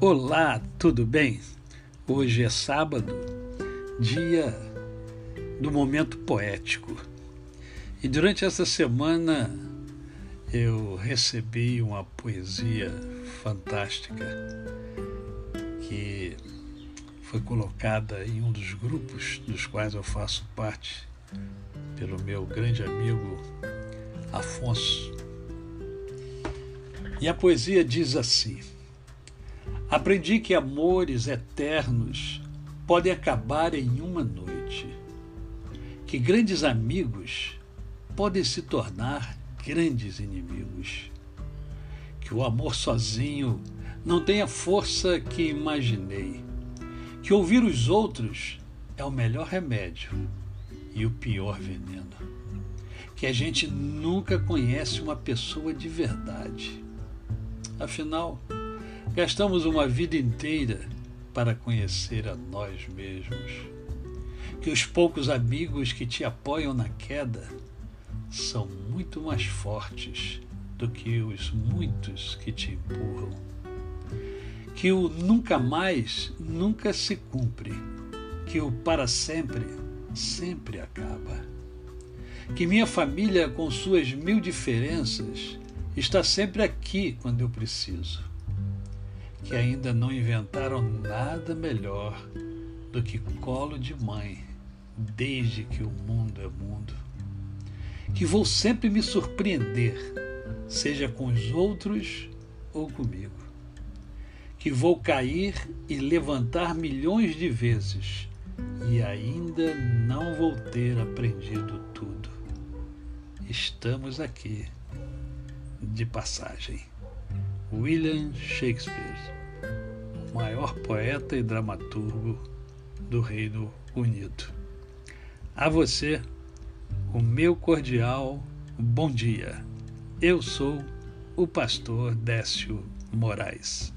Olá, tudo bem? Hoje é sábado, dia do momento poético. E durante essa semana eu recebi uma poesia fantástica que foi colocada em um dos grupos dos quais eu faço parte pelo meu grande amigo Afonso. E a poesia diz assim: Aprendi que amores eternos podem acabar em uma noite, que grandes amigos podem se tornar grandes inimigos, que o amor sozinho não tem a força que imaginei, que ouvir os outros é o melhor remédio e o pior veneno, que a gente nunca conhece uma pessoa de verdade. Afinal, Gastamos uma vida inteira para conhecer a nós mesmos. Que os poucos amigos que te apoiam na queda são muito mais fortes do que os muitos que te empurram. Que o nunca mais nunca se cumpre, que o para sempre sempre acaba. Que minha família, com suas mil diferenças, está sempre aqui quando eu preciso que ainda não inventaram nada melhor do que colo de mãe, desde que o mundo é mundo. Que vou sempre me surpreender, seja com os outros ou comigo. Que vou cair e levantar milhões de vezes e ainda não vou ter aprendido tudo. Estamos aqui de passagem. William Shakespeare maior poeta e dramaturgo do Reino Unido. A você, o meu cordial bom dia. Eu sou o pastor Décio Moraes.